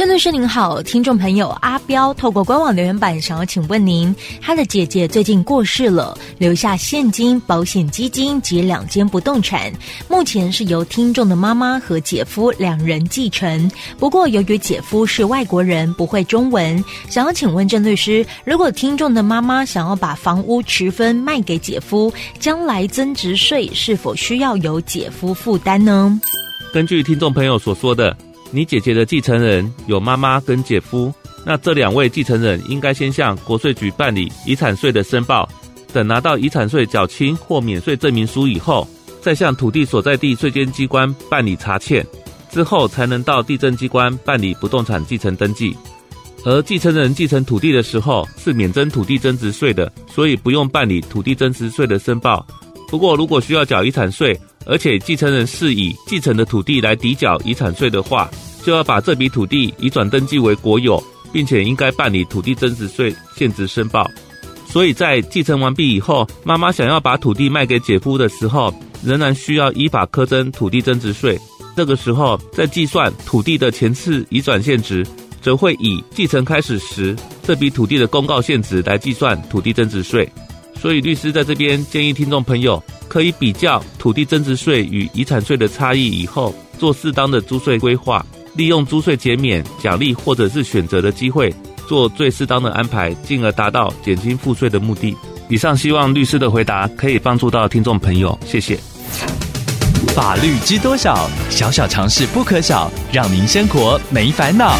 郑律师您好，听众朋友阿彪透过官网留言板想要请问您，他的姐姐最近过世了，留下现金、保险基金及两间不动产，目前是由听众的妈妈和姐夫两人继承。不过由于姐夫是外国人，不会中文，想要请问郑律师，如果听众的妈妈想要把房屋持分卖给姐夫，将来增值税是否需要由姐夫负担呢？根据听众朋友所说的。你姐姐的继承人有妈妈跟姐夫，那这两位继承人应该先向国税局办理遗产税的申报，等拿到遗产税缴清或免税证明书以后，再向土地所在地税监机关办理查欠，之后才能到地政机关办理不动产继承登记。而继承人继承土地的时候是免征土地增值税的，所以不用办理土地增值税的申报。不过如果需要缴遗产税，而且继承人是以继承的土地来抵缴遗产税的话，就要把这笔土地移转登记为国有，并且应该办理土地增值税现值申报。所以在继承完毕以后，妈妈想要把土地卖给姐夫的时候，仍然需要依法课征土地增值税。这个时候，在计算土地的前次移转现值，则会以继承开始时这笔土地的公告现值来计算土地增值税。所以，律师在这边建议听众朋友。可以比较土地增值税与遗产税的差异以后，做适当的租税规划，利用租税减免、奖励或者是选择的机会，做最适当的安排，进而达到减轻赋税的目的。以上希望律师的回答可以帮助到听众朋友，谢谢。法律知多少？小小常识不可少，让您生活没烦恼。